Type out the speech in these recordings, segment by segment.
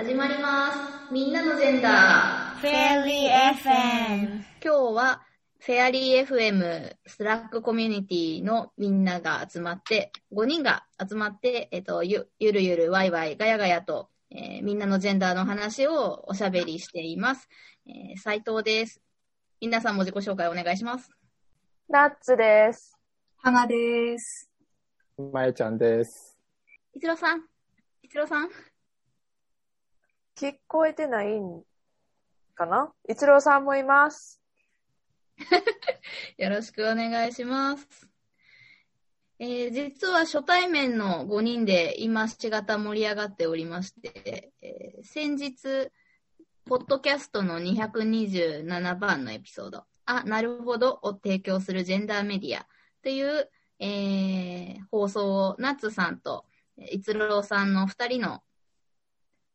始まります。みんなのジェンダー。フェアリー FM。今日は、フェアリー FM Slack コミュニティのみんなが集まって、5人が集まって、えっと、ゆゆるゆるワイワイガヤガヤと、えーみんなのジェンダーの話をおしゃべりしています。えー、斉藤です。皆さんも自己紹介お願いします。ナッツです。はがです。まえちゃんです。一郎さん一郎さん聞こえてないんかな？一郎さんもいます。よろしくお願いします。えー実は初対面の5人で今しがた盛り上がっておりまして、えー先日、ポッドキャストの227番のエピソード、あ、なるほどを提供するジェンダーメディアという、えー放送をナッツさんとえー逸郎さんの2人の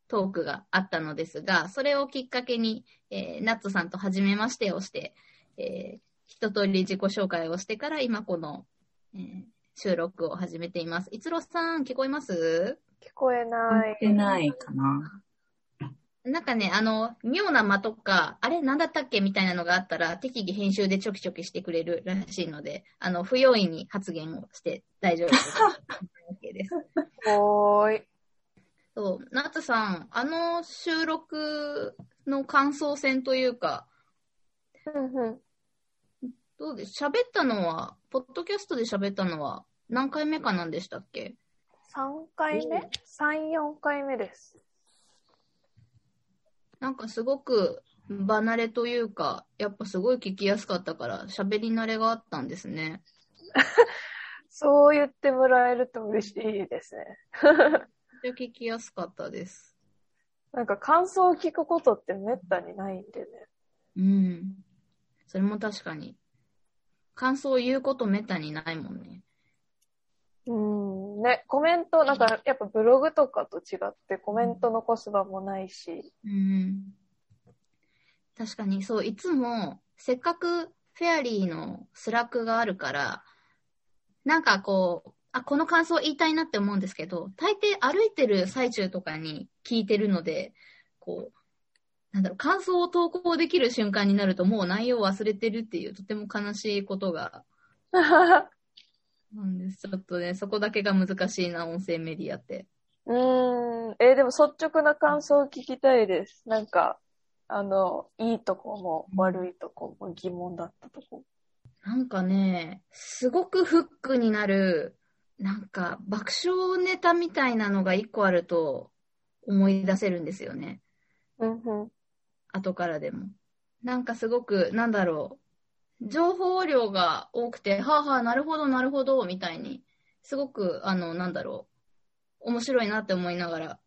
トークがあったのですが、それをきっかけに、えーナッツさんと初めましてをして、えー一通り自己紹介をしてから今この、えー収録を始めています。逸郎さん、聞こえます？聞こえない。てないかな。なんかね、あの、妙な間とか、あれなんだったっけ？みたいなのがあったら、適宜編集でちょきちょきしてくれるらしいので、あの、不用意に発言をして大丈夫です。OK です。おーい。そう、ナさん、あの収録の感想戦というか、うんうん。どうです喋ったのは、ポッドキャストで喋ったのは何回目かなんでしたっけ？3回目 ?3、4回目です。なんかすごく離れというか、やっぱすごい聞きやすかったから、喋り慣れがあったんですね。そう言ってもらえると嬉しいですね。ちゃ聞きやすかったです。なんか感想を聞くことってめったにないんでね。うん。それも確かに。感想を言うことめったにないもんね。うん。ね、コメント、なんかやっぱブログとかと違ってコメント残す場もないし。うん。確かに、そう、いつも、せっかくフェアリーの Slack があるから、なんかこう、あ、この感想言いたいなって思うんですけど、大抵歩いてる最中とかに聞いてるので、こう、なんだろう、感想を投稿できる瞬間になるともう内容を忘れてるっていうとても悲しいことが なんです。ちょっとね、そこだけが難しいな、音声メディアって。うーん。えーでも率直な感想を聞きたいです。なんか、あの、いいとこも悪いとこも疑問だったとこ。なんかね、すごくフックになる、なんか爆笑ネタみたいなのが一個あると思い出せるんですよね。うんうん。後からでも。なんかすごく、なんだろう。情報量が多くて、はあはあ、なるほど、なるほど、みたいに、すごく、あの、なんだろう。面白いなって思いながら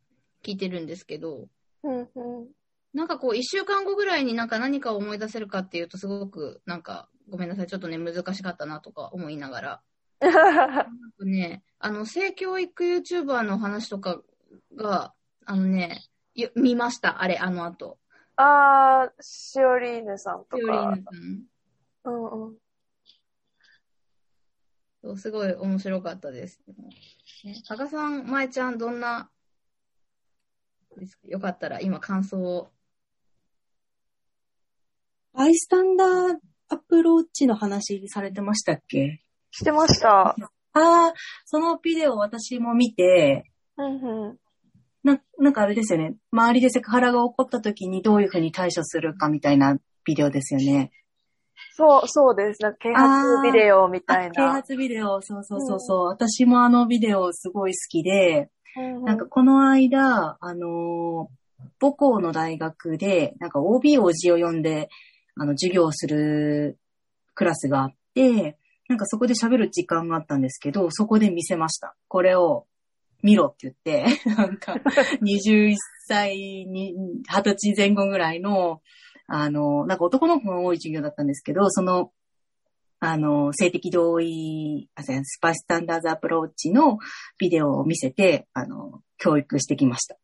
聞いてるんですけど、うんうん。なんかこう、一週間後ぐらいになんか何かを思い出せるかっていうと、すごく、なんか、ごめんなさい、ちょっとね、難しかったなとか思いながら。なんかね、あの、性教育 YouTuber の話とかが、あのね、よ見ました、あれ、あの後。あー、しおりーぬさんとピオリーかヌ。さん。うんうん。そうすごい面白かったです。ね、加賀さん、まえちゃん、どんな、です？よかったら、今、感想を。バイスタンダーアプローチの話されてましたっけ？してました。ああ、そのビデオ私も見て、うんうん。な、なんかあれですよね。周りでセクハラが起こった時にどういうふうに対処するかみたいなビデオですよね。そう、そうです。なんか啓発ビデオみたいあ啓な。発ビデオ、そうそうそうそう、私もあのビデオすごい好きで、うんうんなんかこの間、あのー母校の大学で、なんか OB を字を読んで、あの、授業をするクラスがあって、なんかそこで喋る時間があったんですけど、そこで見せました。これを見ろって言って、なんか 21歳に、20歳前後ぐらいの、あの、なんか男の子が多い授業だったんですけど、その、あの、性的同意、あ、スパイスタンダーズアプローチのビデオを見せて、あの、教育してきました。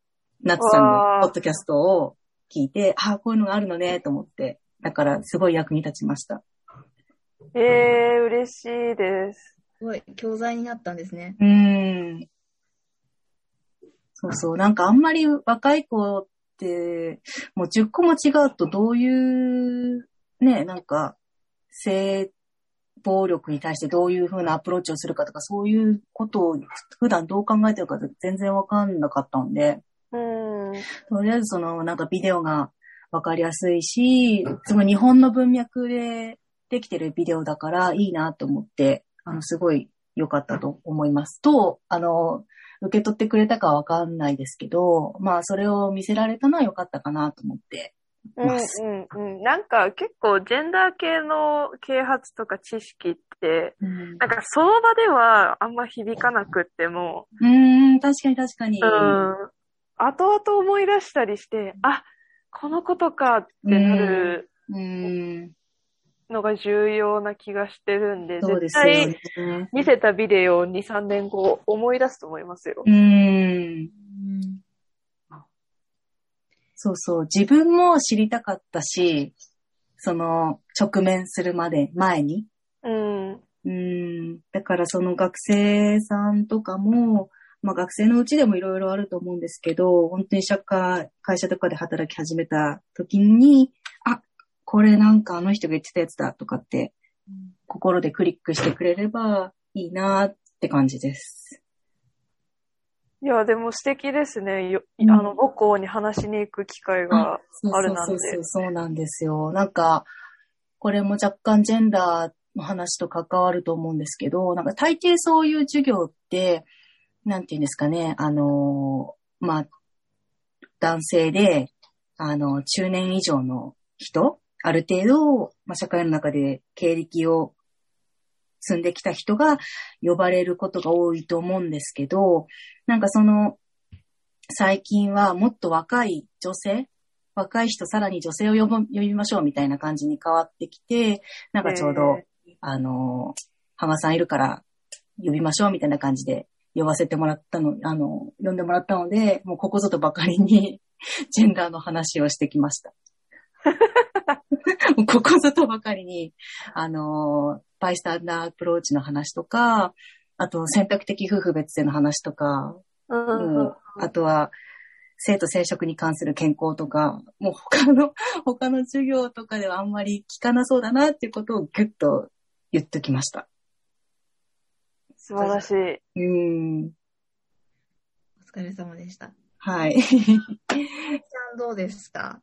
ナッツさんのポッドキャストを聞いて、ああ、こういうのがあるのね、と思って。だから、すごい役に立ちました。ええー、嬉しいです。すごい、教材になったんですね。うーん。そうそう。なんかあんまり若い子って、もう10個も違うとどういう、ね、なんか、性暴力に対してどういう風なアプローチをするかとか、そういうことを普段どう考えてるか全然わかんなかったんで、うん。とりあえずそのなんかビデオがわかりやすいし、すごい日本の文脈でできてるビデオだからいいなと思って、あの、すごい良かったと思います。と、あの、受け取ってくれたかわかんないですけど、まあそれを見せられたのは良かったかなと思って。うんうんうん。なんか結構ジェンダー系の啓発とか知識って、うんなんかその場ではあんま響かなくっても、うーん、確かに確かに。うん。後々思い出したりして、あ、このことかってなるうん、のが重要な気がしてるんで、そうで絶すよ対ね。見せたビデオを2、3年後思い出すと思いますよ。うん。うんそうそう。自分も知りたかったし、その、直面するまで、前に。うん。うん。だからその学生さんとかも、まあ学生のうちでもいろいろあると思うんですけど、本当に社会、会社とかで働き始めた時に、あ、これなんかあの人が言ってたやつだとかって、心でクリックしてくれればいいなって感じです。いや、でも素敵ですね。ようんあの、母校に話しに行く機会が。あるなんてそうそうそう、そうなんですよ。なんか、これも若干ジェンダーの話と関わると思うんですけど、なんか大抵そういう授業って、なんていうんですかね、あのー、まあ、男性で、あの、中年以上の人、ある程度、まあ、社会の中で経歴を積んできた人が呼ばれることが多いと思うんですけど、なんかその、最近はもっと若い女性、若い人さらに女性を呼びましょうみたいな感じに変わってきて、なんかちょうど、あの、浜さんいるから呼びましょうみたいな感じで呼ばせてもらったの、あの、呼んでもらったので、もうここぞとばかりに ジェンダーの話をしてきました。も うここぞとばかりに、あの、バイスタンダーアプローチの話とか、あと選択的夫婦別姓の話とか、うんあとは、生徒生殖に関する健康とか、もう他の、他の授業とかではあんまり聞かなそうだなっていうことをギュッと言っときました。素晴らしい。うーん。お疲れ様でした。はい。ちゃんどうでした？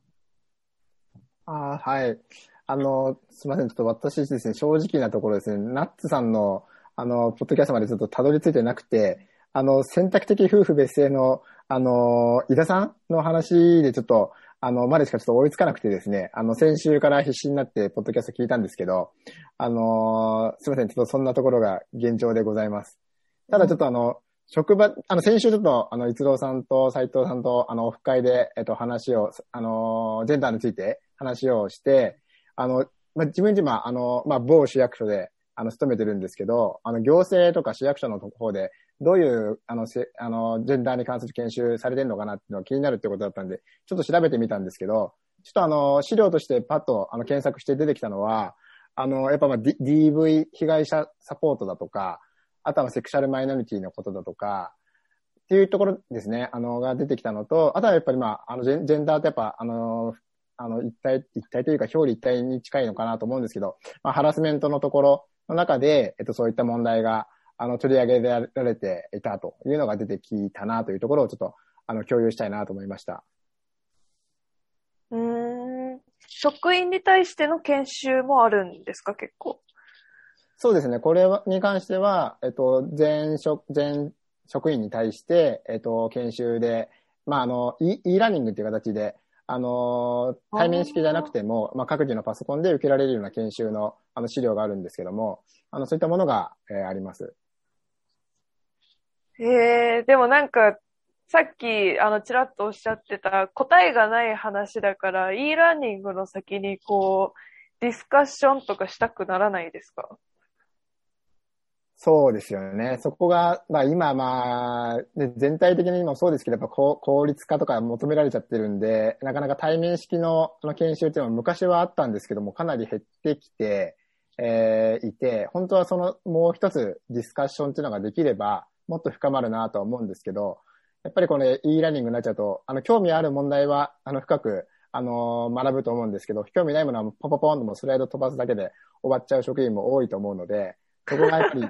あはい。あの、すみません。ちょっと私ですね、正直なところですね、ナッツさんの、あの、ポッドキャストまでちょっとたどり着いてなくて、あの、選択的夫婦別姓の、あの、井田さんの話でちょっと、あの、までしかちょっと追いつかなくてですね、あの、先週から必死になって、ポッドキャスト聞いたんですけど、あの、すみません。ちょっとそんなところが現状でございます。ただちょっとあの、職場、あの、先週ちょっと、あの、逸郎さんと斉藤さんと、あの、オフ会で、えっと、話を、あの、ジェンダーについて話をして、あの、まあ、自分自身、あの、まあ、某市役所で、あの、勤めてるんですけど、あの、行政とか市役所の方で、どういう、あの、せあの、ジェンダーに関する研修されてるのかなっていうのが気になるってことだったんで、ちょっと調べてみたんですけど、ちょっとあの、資料としてパッと、あの、検索して出てきたのは、あの、やっぱまあ、D、DV 被害者サポートだとか、あとはセクシャルマイノリティのことだとか、っていうところですね、あの、が出てきたのと、あとはやっぱりまあ、あの、ジェジェンダーってやっぱ、あの、あの、一体、一体というか表裏一体に近いのかなと思うんですけど、まあ、ハラスメントのところの中で、えっと、そういった問題が、あの、取り上げられていたというのが出てきたなというところをちょっと、あの、共有したいなと思いました。うーん。職員に対しての研修もあるんですか、結構？そうですね。これに関しては、えっと、全職、全職員に対して、えっと、研修で、まあ、あの、e, e ラーニングっていう形で、あの、対面式じゃなくても、まあ、各自のパソコンで受けられるような研修の、あの、資料があるんですけども、あの、そういったものが、えーあります。へえ、でもなんか、さっき、あの、ちらっとおっしゃってた、答えがない話だから、e ラーニングの先に、こう、ディスカッションとかしたくならないですか？そうですよね。そこが、まあ今まあ、全体的にもそうですけど、やっぱ効率化とか求められちゃってるんで、なかなか対面式のの研修っていうのは昔はあったんですけども、かなり減ってきて、えーいて、本当はそのもう一つディスカッションっていうのができれば、もっと深まるなとは思うんですけど、やっぱりこの e ラーニングになっちゃうと、あの、興味ある問題は、あの、深く、あのー学ぶと思うんですけど、興味ないものはポポポンともスライド飛ばすだけで終わっちゃう職員も多いと思うので、そこがやっぱり、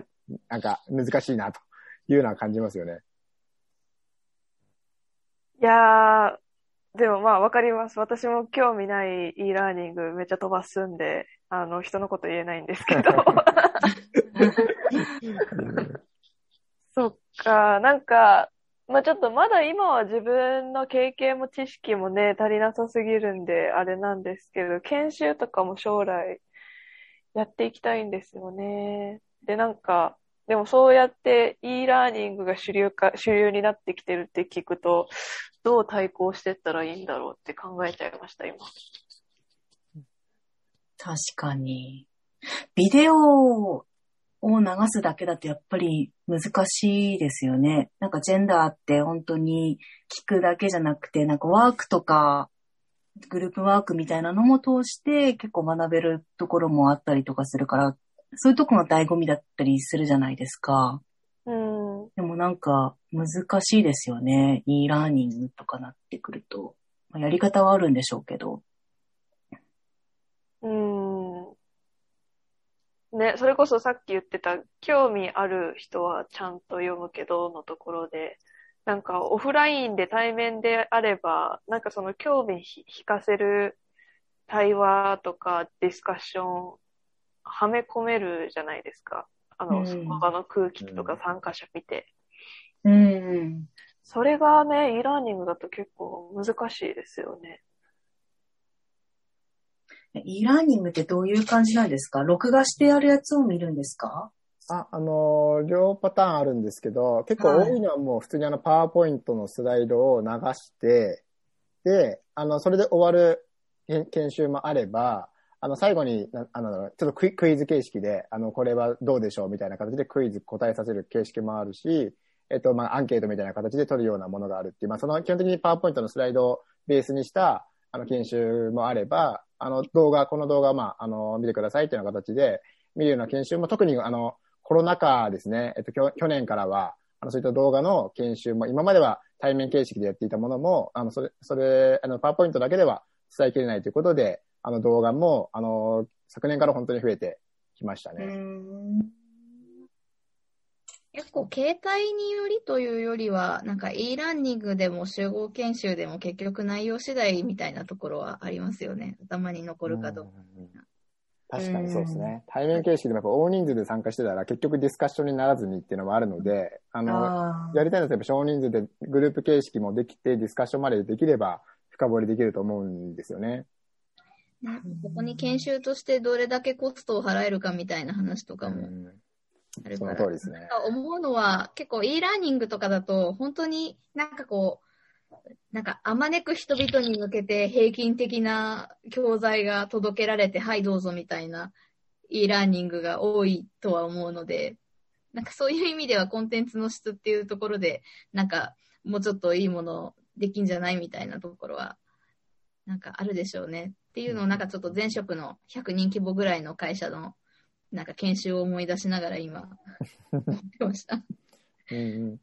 なんか難しいなというのは感じますよね。いやー、でもまあわかります。私も興味ない e ラーニングめっちゃ飛ばすんで、あの、人のこと言えないんですけど。そっか、なんか、まあちょっとまだ今は自分の経験も知識もね、足りなさすぎるんで、あれなんですけど、研修とかも将来やっていきたいんですよね。で、なんか、でもそうやって e ラーニングが主流か、主流になってきてるって聞くと、どう対抗してったらいいんだろうって考えちゃいました、今。確かに。ビデオを流すだけだとやっぱり難しいですよね。なんかジェンダーって本当に聞くだけじゃなくて、なんかワークとかグループワークみたいなのも通して結構学べるところもあったりとかするから、そういうとこが醍醐味だったりするじゃないですか。うん。でもなんか難しいですよね。e ラーニングとかなってくると。まあやり方はあるんでしょうけど。うん。ね、それこそさっき言ってた、興味ある人はちゃんと読むけどのところで、なんかオフラインで対面であれば、なんかその興味ひ引かせる対話とかディスカッション、はめ込めるじゃないですか。あの、うんその場の空気とか参加者見て。うん。それがね、e ラーニングだと結構難しいですよね。e ラーニングってどういう感じなんですか？録画してやるやつを見るんですか？あ、あのー両パターンあるんですけど、結構多いのはもう普通にあの、パワーポイントのスライドを流して、で、あの、それで終わる研研修もあれば、あの、最後に、あの、ちょっとクイズ形式で、あの、これはどうでしょうみたいな形でクイズ答えさせる形式もあるし、えっと、まあ、アンケートみたいな形で取るようなものがあるっていう、まあ、その基本的にパワーポイントのスライドをベースにした、あの、研修もあれば、あの、動画、この動画、まあ、あの、見てくださいっていうような形で見るような研修も、特に、あの、コロナ禍ですね、えっと、去年からは、あの、そういった動画の研修も、今までは対面形式でやっていたものも、あの、それ、それ、あの、パワーポイントだけでは伝えきれないということで、あの、動画も、あの、昨年から本当に増えてきましたね。結構、携帯によりというよりは、なんか e ラーニングでも集合研修でも結局内容次第みたいなところはありますよね。頭に残るかどうか。うん確かにそうですね。対面形式でもやっぱ大人数で参加してたら結局ディスカッションにならずにっていうのもあるので、あの、あやりたいのはやっぱ少人数でグループ形式もできてディスカッションまでできれば深掘りできると思うんですよね。ねここに研修としてどれだけコストを払えるかみたいな話とかもうんあるから。その通りですね思うのは、結構 e ラーニングとかだと、本当になんかこう、なんかあまねく人々に向けて平均的な教材が届けられて、はいどうぞみたいな e ラーニングが多いとは思うので、なんかそういう意味ではコンテンツの質っていうところで、なんかもうちょっといいものできんじゃないみたいなところは、なんかあるでしょうね。っていうのをなんかちょっと前職の100人規模ぐらいの会社のなんか研修を思い出しながら今、思ってました。うんうん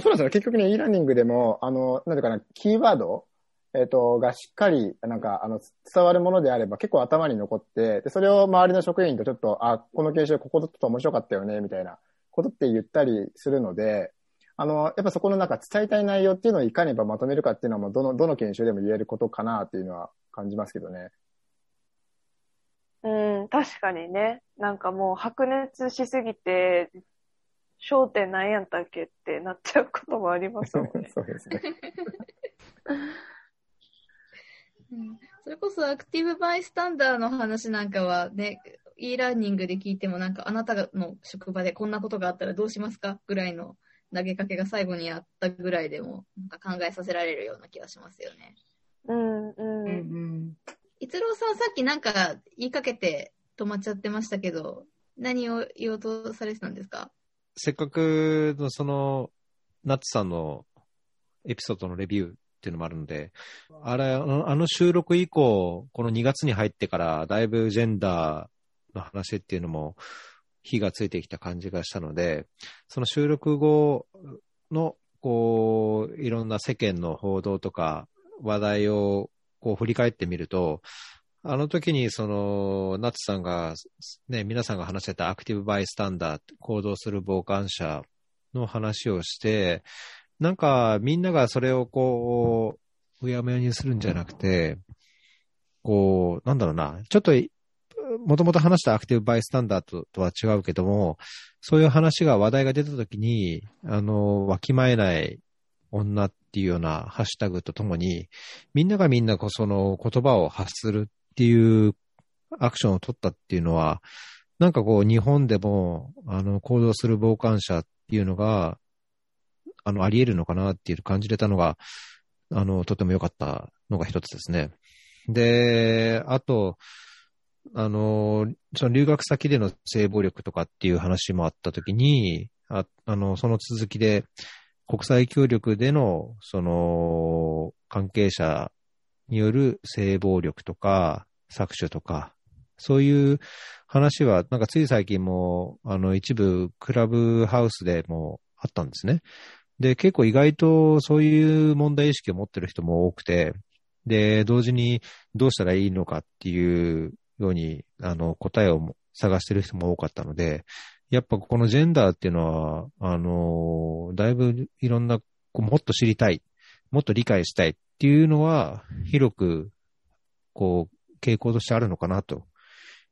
そうなんですよね。結局ね、e ラーニングでも、あの、なんていうかな、キーワード、えっ、と、がしっかり、なんか、あの、伝わるものであれば結構頭に残って、で、それを周りの職員とちょっと、あ、この研修ここちょっと面白かったよね、みたいなことって言ったりするので、あの、やっぱそこのなんか伝えたい内容っていうのをいかにばまとめるかっていうのはもうどの、どの研修でも言えることかなっていうのは感じますけどね。うん、確かにね。なんかもう白熱しすぎて、焦点なんやったっけってなっちゃうこともありますもんね。そうですね。うんそれこそアクティブバイスタンダーの話なんかはね、e ラーニングで聞いてもなんかあなたの職場でこんなことがあったらどうしますか？ぐらいの投げかけが最後にあったぐらいでもなんか考えさせられるような気がしますよね。うん、う。うんん逸郎さんさっきなんか言いかけて止まっちゃってましたけど、何を言おうとされてたんですか？せっかくのその、ナッツさんのエピソードのレビューっていうのもあるので、あれ、あのあの収録以降、この2月に入ってから、だいぶジェンダーの話っていうのも火がついてきた感じがしたので、その収録後のこう、いろんな世間の報道とか話題をこう振り返ってみると、あの時にその、ナツさんが、ね、皆さんが話してたアクティブバイスタンダー、行動する傍観者の話をして、なんかみんながそれをこう、うやむやにするんじゃなくて、こう、なんだろうな、ちょっと、もともと話したアクティブバイスタンダードとは違うけども、そういう話が話題が出たときに、あの、わきまえない女っっていうようなハッシュタグとともに、みんながみんなその言葉を発するっていうアクションを取ったっていうのは、なんかこう日本でも、あの、行動する傍観者っていうのが、あの、あり得るのかなっていう感じれたのが、あの、とても良かったのが一つですね。で、あと、あの、その留学先での性暴力とかっていう話もあったときに、ああの、その続きで、国際協力での、その、関係者による性暴力とか、搾取とか、そういう話は、なんかつい最近も、あの、一部、クラブハウスでもあったんですね。で、結構意外とそういう問題意識を持ってる人も多くて、で、同時にどうしたらいいのかっていうように、あの、答えを探してる人も多かったので、やっぱこのジェンダーっていうのは、あの、だいぶいろんな、こうもっと知りたい、もっと理解したいっていうのは、広く、こう、傾向としてあるのかなと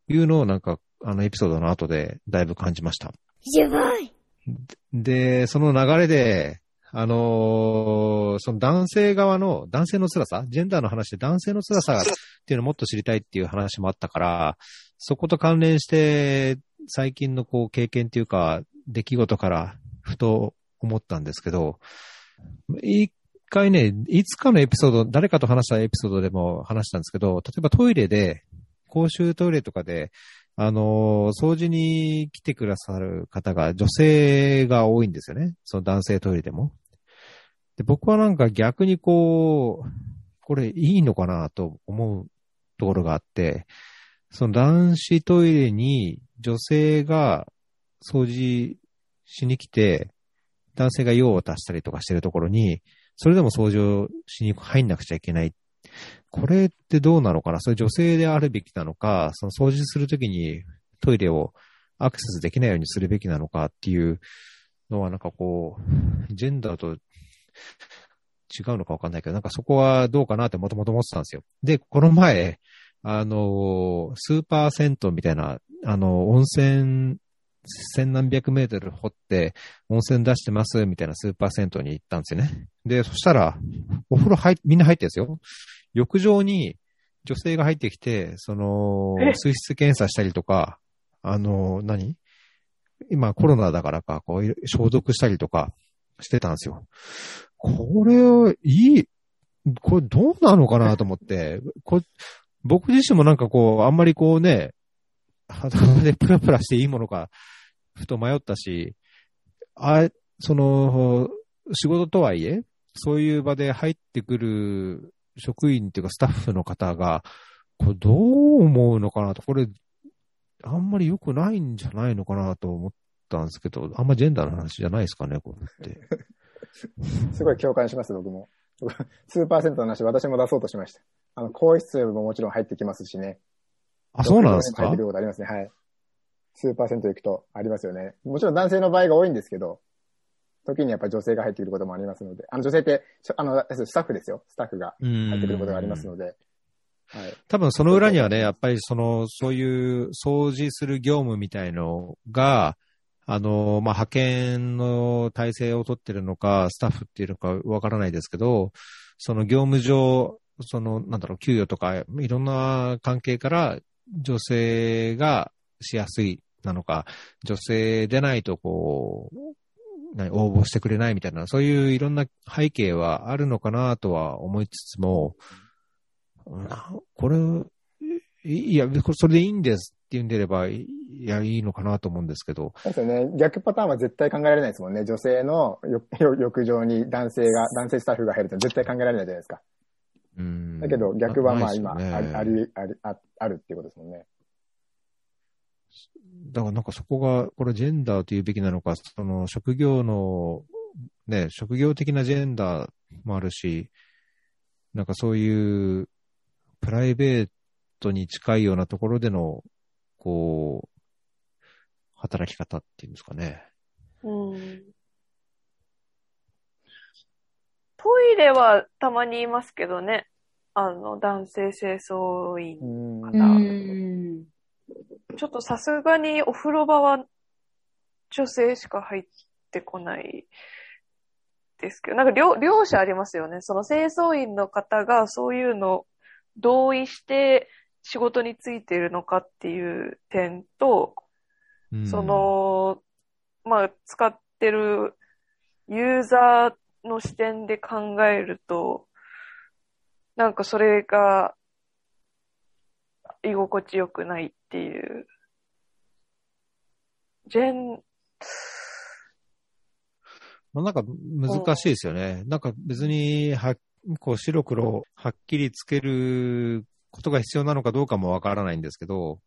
いうのをなんか、あのエピソードの後でだいぶ感じました。やばいで、その流れで、あのーその男性側の、男性の辛さ、ジェンダーの話で男性の辛さっていうのをもっと知りたいっていう話もあったから、そこと関連して、最近のこう経験っていうか、出来事からふと思ったんですけど、一回ね、いつかのエピソード、誰かと話したエピソードでも話したんですけど、例えばトイレで、公衆トイレとかで、あの掃除に来てくださる方が女性が多いんですよね。その男性トイレでも。で僕はなんか逆にこう、これいいのかなと思うところがあって、その男子トイレに女性が掃除しに来て、男性が用を足したりとかしてるところに、それでも掃除をしに入んなくちゃいけない。これってどうなのかな？それ女性であるべきなのか、その掃除するときにトイレをアクセスできないようにするべきなのかっていうのはなんかこう、ジェンダーと違うのかわかんないけど、なんかそこはどうかなってもともと思ってたんですよ。で、この前、あの、スーパー銭湯みたいな、あの、温泉、千何百メートル掘って温泉出してますみたいなスーパー銭湯に行ったんですよね。で、そしたら、お風呂入っ、みんな入ってるんですよ。浴場に女性が入ってきて、そのえ、水質検査したりとか、あの、何？今コロナだからか、こう、消毒したりとかしてたんですよ。これ、いい、これどうなのかなと思って、こ僕自身もなんかこう、あんまりこうね、裸でプラプラしていいものか、ふと迷ったし、あ、その、仕事とはいえ、そういう場で入ってくる職員っていうかスタッフの方が、これどう思うのかなと、これ、あんまり良くないんじゃないのかなと思ったんですけど、あんまジェンダーの話じゃないですかね、これって。すごい共感します、僕も。スーパー銭湯の話、私も出そうとしました。あの、更衣室ももちろん入ってきますしね。あ、そうなんですか？入ってくることありますね、はい。スーパー銭湯行くとありますよね。もちろん男性の場合が多いんですけど、時にやっぱり女性が入ってくることもありますので、あの女性って、しあの、スタッフですよ。スタッフが入入ってくることがありますので。はい。多分その裏にはね、やっぱりその、そういう掃除する業務みたいのが、あの、まあ、派遣の体制を取ってるのか、スタッフっていうのかわからないですけど、その業務上、その、なんだろう、給与とか、いろんな関係から、女性がしやすいなのか、女性でないとこう、応募してくれないみたいな、そういういろんな背景はあるのかなとは思いつつも、これ、いや、それでいいんですって言うんでれば、いや、いいのかなと思うんですけど、そうですよね。逆パターンは絶対考えられないですもんね。女性の浴浴場に男性が、男性スタッフが入るって絶対考えられないじゃないですか。うん。だけど逆はまあ今、ねあり、あり、あり、ああるっていうことですもんね。だからなんかそこが、これジェンダーというべきなのか、その職業の、ね、職業的なジェンダーもあるし、なんかそういうプライベートに近いようなところでの、こう、働き方っていうんですかね。うん。トイレはたまにいますけどね。あの、男性清掃員うんかうな。ん。ちょっとさすがにお風呂場は女性しか入ってこないですけど、なんか両両者ありますよね。その清掃員の方がそういうの同意して仕事についているのかっていう点と、うんそ、の、まあ、使ってるユーザーの視点で考えると、なんかそれが居心地よくないっていう。ジェン、まあ、なんか難しいですよね。なんか別に、は、こう白黒はっきりつけることが必要なのかどうかもわからないんですけど、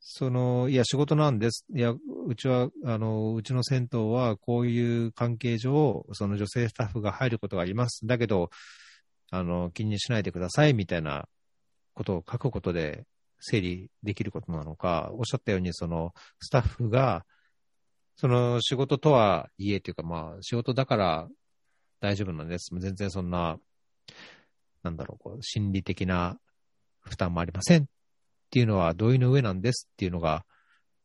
その、いや、仕事なんです。いや、うちは、あの、うちの銭湯はこういう関係上、その女性スタッフが入ることがあります。だけど、あの、気にしないでください、みたいなことを書くことで整理できることなのか、おっしゃったように、その、スタッフが、その仕事とはいえというか、まあ、仕事だから大丈夫なんです。全然そんな、なんだろう、こう、心理的な負担もありませんっていうのは同意の上なんですっていうのが、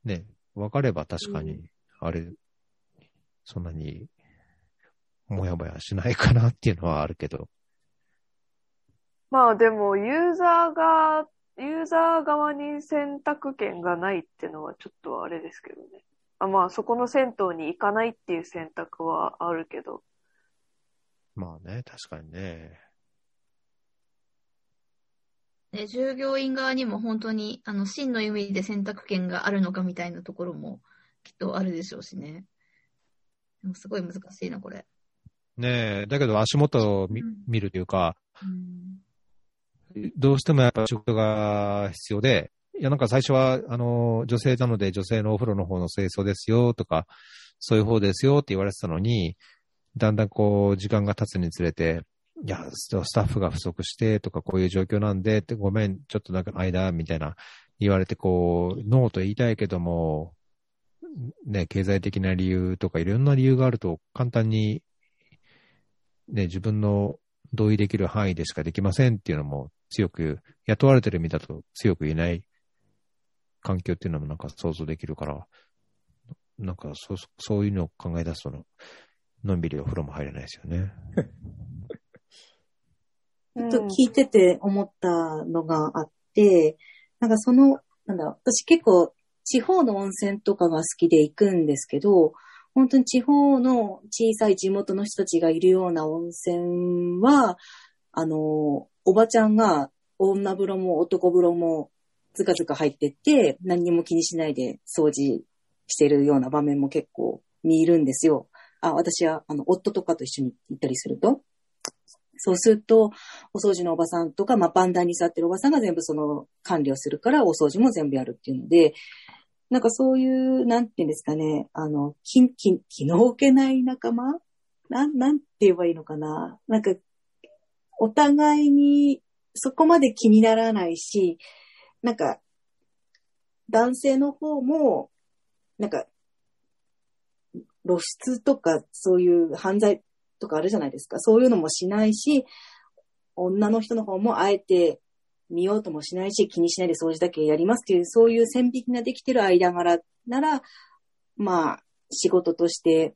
ね、分かれば確かに、あれ、そんなに、もやもやしないかなっていうのはあるけど。まあでもユーザーが、ユーザー側に選択権がないっていうのはちょっとあれですけどね。あまあそこの銭湯に行かないっていう選択はあるけど。まあね、確かにね。ね、従業員側にも本当に、あの、真の意味で選択権があるのかみたいなところもきっとあるでしょうしね。でもすごい難しいな、これ。ねえ、だけど足元を見うん見るというか、うんどうしてもやっぱ仕事が必要で、いやなんか最初は、あの、女性なので女性のお風呂の方の清掃ですよとか、そういう方ですよって言われてたのに、だんだんこう、時間が経つにつれて、いや、スタッフが不足してとか、こういう状況なんで、ごめん、ちょっとなんか間、みたいな言われて、こう、ノーと言いたいけども、ね、経済的な理由とかいろんな理由があると、簡単に、ね、自分の同意できる範囲でしかできませんっていうのも強く、雇われてる身だと強く言えない環境っていうのもなんか想像できるから、なんかそう、そういうのを考え出すと、のんびりお風呂も入れないですよね。ちょっと聞いてて思ったのがあって、なんかその、なんだ、私結構地方の温泉とかが好きで行くんですけど、本当に地方の小さい地元の人たちがいるような温泉は、あの、おばちゃんが女風呂も男風呂もずかずか入ってって、何にも気にしないで掃除してるような場面も結構見るんですよ。あ、私は、あの、夫とかと一緒に行ったりすると。そうすると、お掃除のおばさんとか、まあ、バンダに座ってるおばさんが全部その管理をするから、お掃除も全部やるっていうので、なんかそういう、なんていうんですかね、あの、気、気、気の置けない仲間？なん、なんて言えばいいのかな？なんか、お互いにそこまで気にならないし、なんか、男性の方も、なんか、露出とかそういう犯罪とかあるじゃないですか。そういうのもしないし、女の人の方もあえて見ようともしないし、気にしないで掃除だけやりますっていう、そういう線引きができてる間柄なら、まあ、仕事として、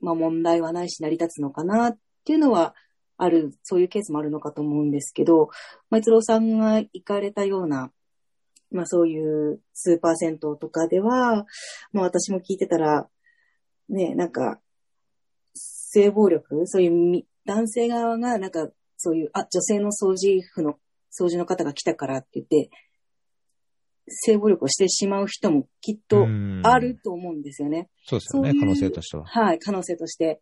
まあ問題はないし成り立つのかなっていうのはある、そういうケースもあるのかと思うんですけど、まあ、一郎さんが行かれたような、まあそういうスーパー銭湯とかでは、まあ私も聞いてたら、ね、なんか、性暴力？そういうみ男性側が、なんか、そういう、あ、女性の掃除婦の、掃除の方が来たからって言って、性暴力をしてしまう人もきっとうんあると思うんですよね。そうですよね、可能性としては。はい、可能性として。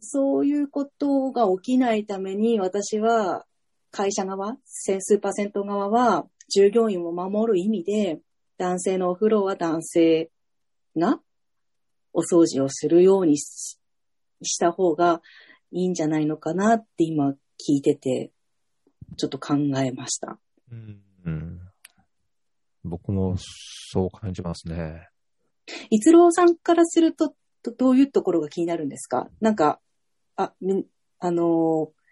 そういうことが起きないために、私は、会社側、スーパー銭湯側は、従業員を守る意味で、男性のお風呂は男性がお掃除をするようにしした方がいいんじゃないのかなって今聞いてて、ちょっと考えました。うんうん僕もそう感じますね。逸郎さんからすると、どどういうところが気になるんですか？なんか、あ、みあのー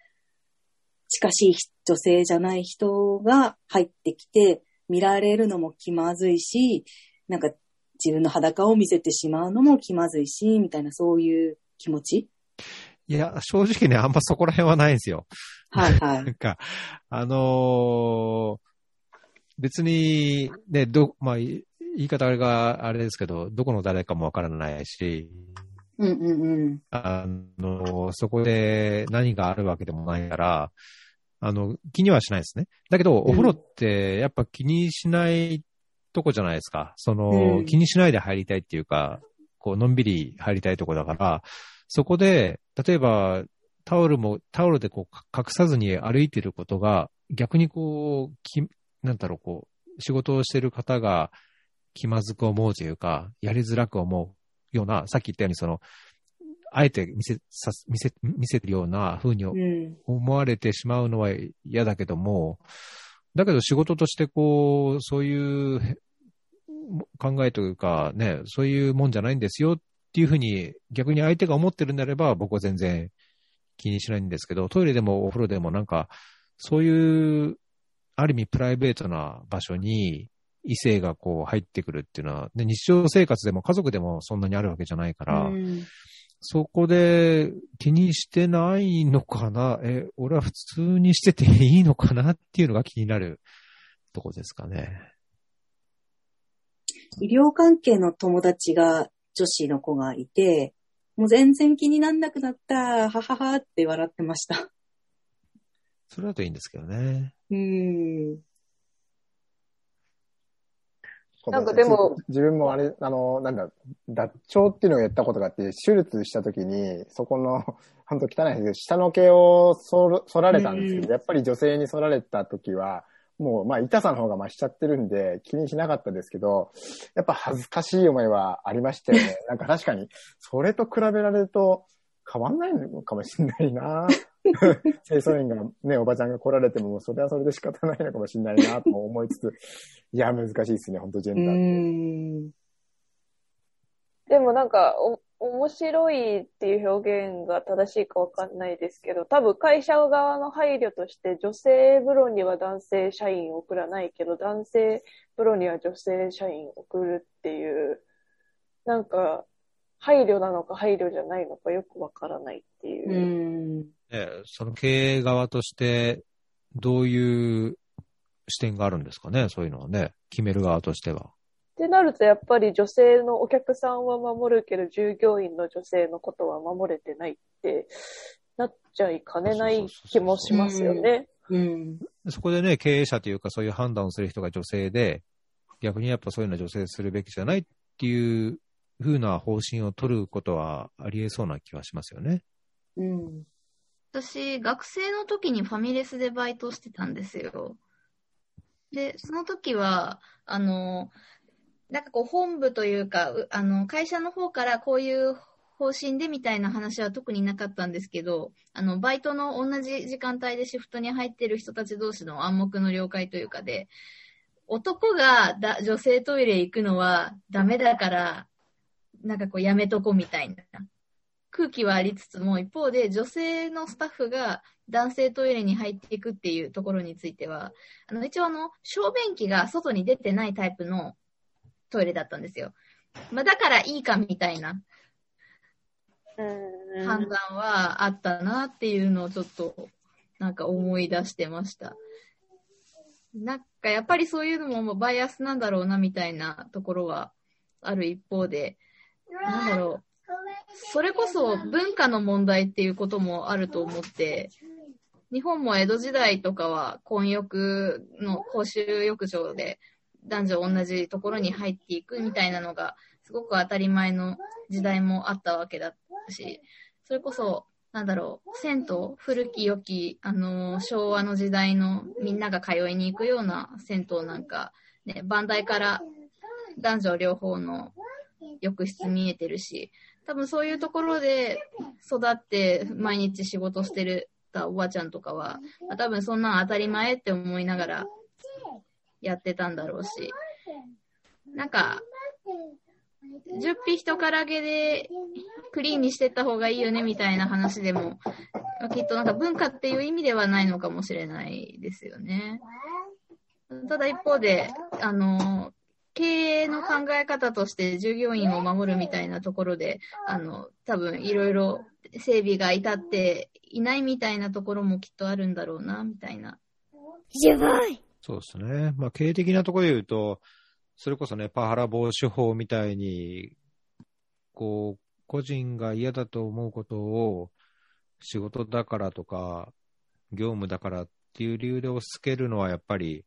近しい女性じゃない人が入ってきて、見られるのも気まずいし、なんか自分の裸を見せてしまうのも気まずいし、みたいなそういう気持ち？いや、正直ね、あんまそこら辺はないんですよ。はいは ないん。か、あのー別に、ね、ど、まあ、い言い方あれがあれですけど、どこの誰かもわからないし、うんうんうん。あの、そこで何があるわけでもないから、あの、気にはしないですね。だけど、お風呂ってやっぱ気にしないとこじゃないですか。その、うん気にしないで入りたいっていうか、こう、のんびり入りたいとこだから、そこで、例えば、タオルも、タオルでこう、か隠さずに歩いてることが、逆にこう、き、なんだろう、こう、仕事をしてる方が気まずく思うというか、やりづらく思うような、さっき言ったようにその、あえて見せ、さ見せ、見せてるような風にうん。思われてしまうのは嫌だけども、だけど仕事としてこう、そういうへ考えというかね、そういうもんじゃないんですよっていうふうに逆に相手が思ってるんであれば僕は全然気にしないんですけど、トイレでもお風呂でもなんか、そういう、ある意味プライベートな場所に異性がこう入ってくるっていうのは、で日常生活でも家族でもそんなにあるわけじゃないから、うんそこで気にしてないのかな？え、俺は普通にしてていいのかなっていうのが気になるとこですかね。医療関係の友達が女子の子がいて、もう全然気になんなくなった、はははって笑ってました。それだといいんですけどね。うん。なんかでも、自分もあれ、あの、なんだ、脱腸っていうのをやったことがあって、手術した時に、そこの、本当汚いですけど、下の毛を剃られたんですけど、うんやっぱり女性に剃られた時は、もう、まあ、痛さの方が増しちゃってるんで、気にしなかったですけど、やっぱ恥ずかしい思いはありましたよね。なんか確かに、それと比べられると、変わんないのかもしれないな 清掃員がね、おばちゃんが来られても、もうそれはそれで仕方ないのかもしれないなとも思いつつ、いや、難しいですね、本当ジェうンダーって。ん。でもなんか、お、面白いっていう表現が正しいかわかんないですけど、多分会社側の配慮として女性風呂には男性社員を送らないけど、男性風呂には女性社員を送るっていう、なんか、配慮なのか配慮じゃないのかよくわからないっていうう。ん。ねその経営側として、どういう視点があるんですかね？そういうのはね。決める側としては。ってなると、やっぱり女性のお客さんは守るけど、従業員の女性のことは守れてないってなっちゃいかねない気もしますよね。うん。そこでね、経営者というかそういう判断をする人が女性で、逆にやっぱそういうのは女性するべきじゃないっていう風な方針を取ることはあり得そうな気はしますよね。うん。私、学生の時にファミレスでバイトしてたんですよ。で、その時は、あの、なんかこう本部というか、あの、会社の方からこういう方針でみたいな話は特になかったんですけど、あの、バイトの同じ時間帯でシフトに入ってる人たち同士の暗黙の了解というかで、男がだ女性トイレ行くのはダメだから、なんかこうやめとこみたいな。空気はありつつも、一方で女性のスタッフが男性トイレに入っていくっていうところについては、あの、一応あの、小便器が外に出てないタイプのトイレだったんですよ。まあ、だからいいかみたいなうん判断はあったなっていうのをちょっと、なんか思い出してました。なんかやっぱりそういうのももうバイアスなんだろうなみたいなところはある一方で、なんだろう。それこそ文化の問題っていうこともあると思って、日本も江戸時代とかは混浴の公衆浴場で男女同じところに入っていくみたいなのがすごく当たり前の時代もあったわけだったし、それこそ、なんだろう、銭湯、古き良き、あの昭和の時代のみんなが通いに行くような銭湯なんか、ね、番台から男女両方の浴室見えてるし、多分そういうところで育って毎日仕事してるたおばあちゃんとかは、まあ、多分そんなん当たり前って思いながらやってたんだろうし、なんか、10匹人からげでクリーンにしてった方がいいよねみたいな話でも、まあきっとなんか文化っていう意味ではないのかもしれないですよね。ただ一方で、あの、経営の考え方として従業員を守るみたいなところで、あの、多分いろいろ整備が至っていないみたいなところもきっとあるんだろうな、みたいな。そうですね。まあ、経営的なところで言うと、それこそね、パワハラ防止法みたいに、こう、個人が嫌だと思うことを仕事だからとか、業務だからっていう理由で押し付けるのはやっぱり、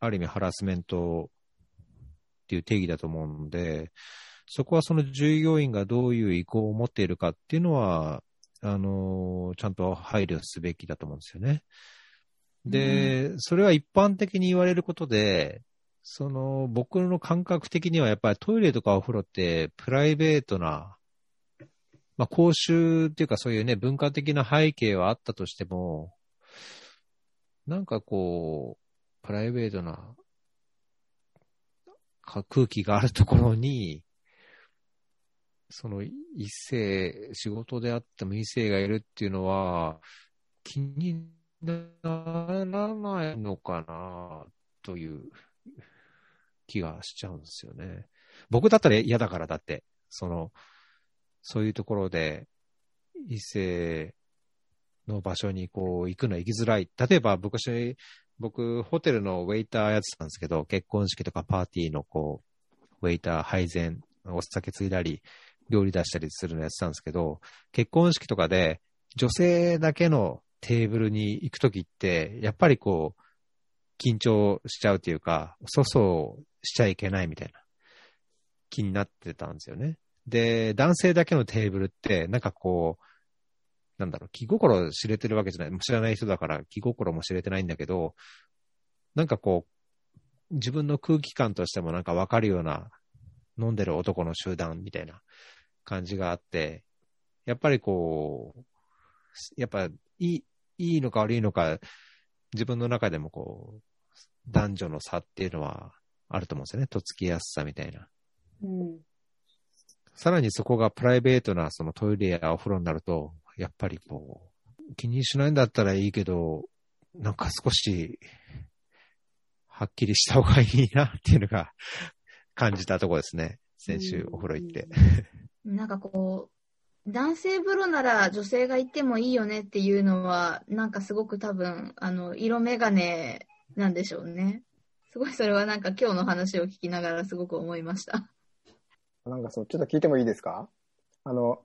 ある意味ハラスメントっていう定義だと思うんで、そこはその従業員がどういう意向を持っているかっていうのは、あの、ちゃんと配慮すべきだと思うんですよね。で、それは一般的に言われることで、その、僕の感覚的にはやっぱりトイレとかお風呂ってプライベートな、まあ、公衆っていうかそういうね、文化的な背景はあったとしても、なんかこう、プライベートな空気があるところに、その異性、仕事であっても異性がいるっていうのは、気にならないのかな、という気がしちゃうんですよね。僕だったら嫌だからだって、その、そういうところで、異性の場所にこう行くの行きづらい。例えば僕、僕、ホテルのウェイターやってたんですけど、結婚式とかパーティーのこう、ウェイター配膳、お酒ついだり、料理出したりするのやってたんですけど、結婚式とかで女性だけのテーブルに行くときって、やっぱりこう、緊張しちゃうというか、粗相しちゃいけないみたいな気になってたんですよね。で、男性だけのテーブルって、なんかこう、なんだろう、気心知れてるわけじゃない。知らない人だから気心も知れてないんだけど、なんかこう、自分の空気感としてもなんかわかるような、飲んでる男の集団みたいな感じがあって、やっぱりこう、やっぱいい、いいのか悪いのか、自分の中でもこう、男女の差っていうのはあると思うんですよね。とっつきやすさみたいな。うん。さらにそこがプライベートなそのトイレやお風呂になると、やっぱりこう、気にしないんだったらいいけど、なんか少し、はっきりした方がいいなっていうのが感じたところですね。先週お風呂行って。なんかこう、男性風呂なら女性が行ってもいいよねっていうのは、なんかすごく多分、あの、色眼鏡なんでしょうね。すごいそれはなんか今日の話を聞きながらすごく思いました。なんかそう、ちょっと聞いてもいいですか？あの、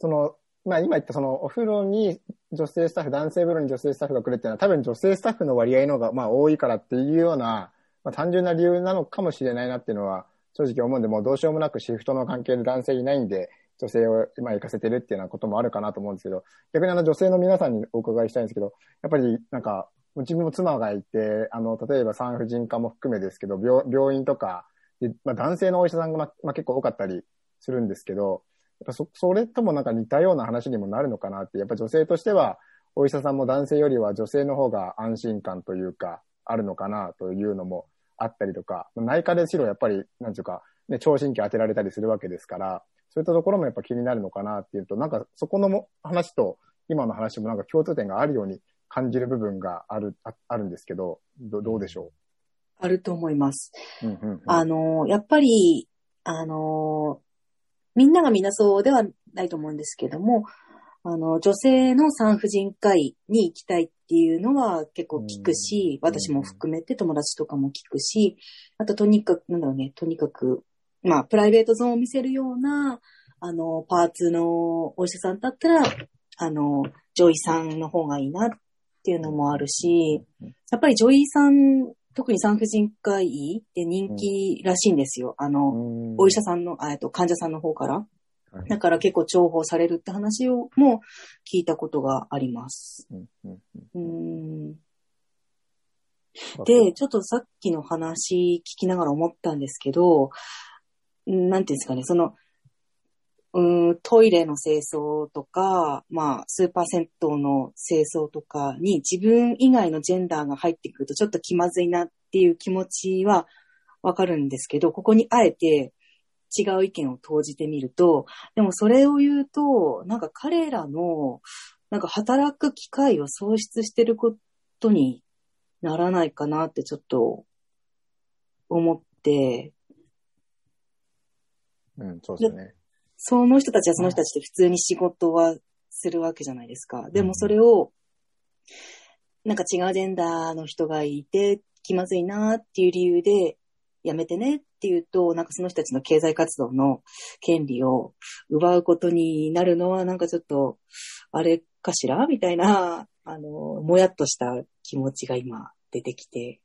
その、まあ今言ったそのお風呂に女性スタッフ、男性風呂に女性スタッフが来るっていうのは多分女性スタッフの割合の方がまあ多いからっていうような、まあ単純な理由なのかもしれないなっていうのは正直思うんで、もうどうしようもなくシフトの関係で男性いないんで、女性を今行かせてるっていうようなこともあるかなと思うんですけど、逆にあの女性の皆さんにお伺いしたいんですけど、やっぱりなんか、自分も妻がいて、あの、例えば産婦人科も含めですけど、病病院とか、でまあ、男性のお医者さんが、ままあ、結構多かったりするんですけど、やっぱそ、それともなんか似たような話にもなるのかなって、やっぱ女性としては、お医者さんも男性よりは女性の方が安心感というか、あるのかなというのもあったりとか、内科でしろやっぱり、なんていうか、ね、聴診器当てられたりするわけですから、そういったところもやっぱ気になるのかなっていうと、なんかそこのも話と今の話もなんか共通点があるように感じる部分がある、ああるんですけど、どどうでしょあると思います。う、うんうんうん、あの、やっぱり、あの、みんながみんなそうではないと思うんですけども、あの、女性の産婦人科医に行きたいっていうのは結構聞くし、うん私も含めて友達とかも聞くし、あととにかく、なんだろうね、とにかく、まあ、プライベートゾーンを見せるような、あの、パーツのお医者さんだったら、あの、女医さんの方がいいなっていうのもあるし、やっぱり女医さん、特に産婦人科医って人気らしいんですよ。あの、お医者さんの、あえっと、患者さんの方から。はい。だから結構重宝されるって話をも聞いたことがあります。で、ちょっとさっきの話聞きながら思ったんですけど、うんなんていうんですかね、その、うんトイレの清掃とか、まあ、スーパー銭湯の清掃とかに自分以外のジェンダーが入ってくるとちょっと気まずいなっていう気持ちはわかるんですけど、ここにあえて違う意見を投じてみると、でもそれを言うと、なんか彼らの、なんか働く機会を喪失してることにならないかなってちょっと思って、うん、そうですよね。その人たちはその人たちで普通に仕事はするわけじゃないですか。でもそれを、なんか違うジェンダーの人がいて気まずいなっていう理由でやめてねっていうと、なんかその人たちの経済活動の権利を奪うことになるのはなんかちょっと、あれかしらみたいな、あの、もやっとした気持ちが今出てきて、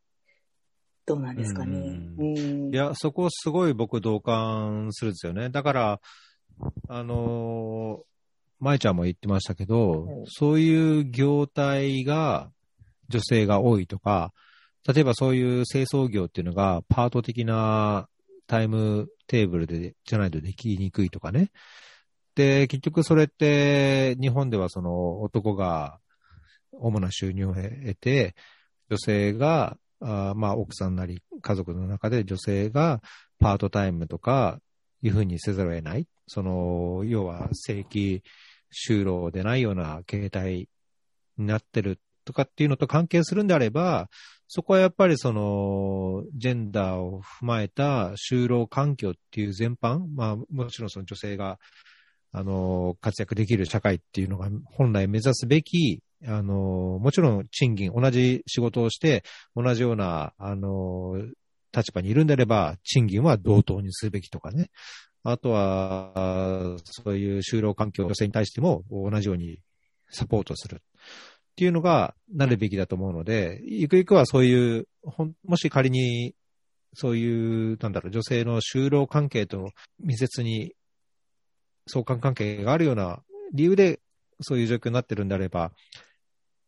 どうなんですかね。いや、そこすごい僕同感するんですよね。だから、あのー、舞ちゃんも言ってましたけど、うんそういう業態が女性が多いとか、例えばそういう清掃業っていうのがパート的なタイムテーブルで、じゃないとできにくいとかね。で、結局それって日本ではその男が主な収入を得て、女性が、あまあ奥さんなり家族の中で女性がパートタイムとかいうふうにせざるを得ない。その、要は正規就労でないような形態になってるとかっていうのと関係するんであれば、そこはやっぱりその、ジェンダーを踏まえた就労環境っていう全般、まあもちろんその女性が、あの、活躍できる社会っていうのが本来目指すべき、あの、もちろん賃金、同じ仕事をして、同じような、あの、立場にいるんであれば、賃金は同等にすべきとかね。あとは、そういう就労環境、女性に対しても同じようにサポートする。っていうのがなるべきだと思うので、ゆくゆくはそういう、もし仮に、そういう、なんだろう、女性の就労関係と密接に相関関係があるような理由で、そういう状況になってるんであれば、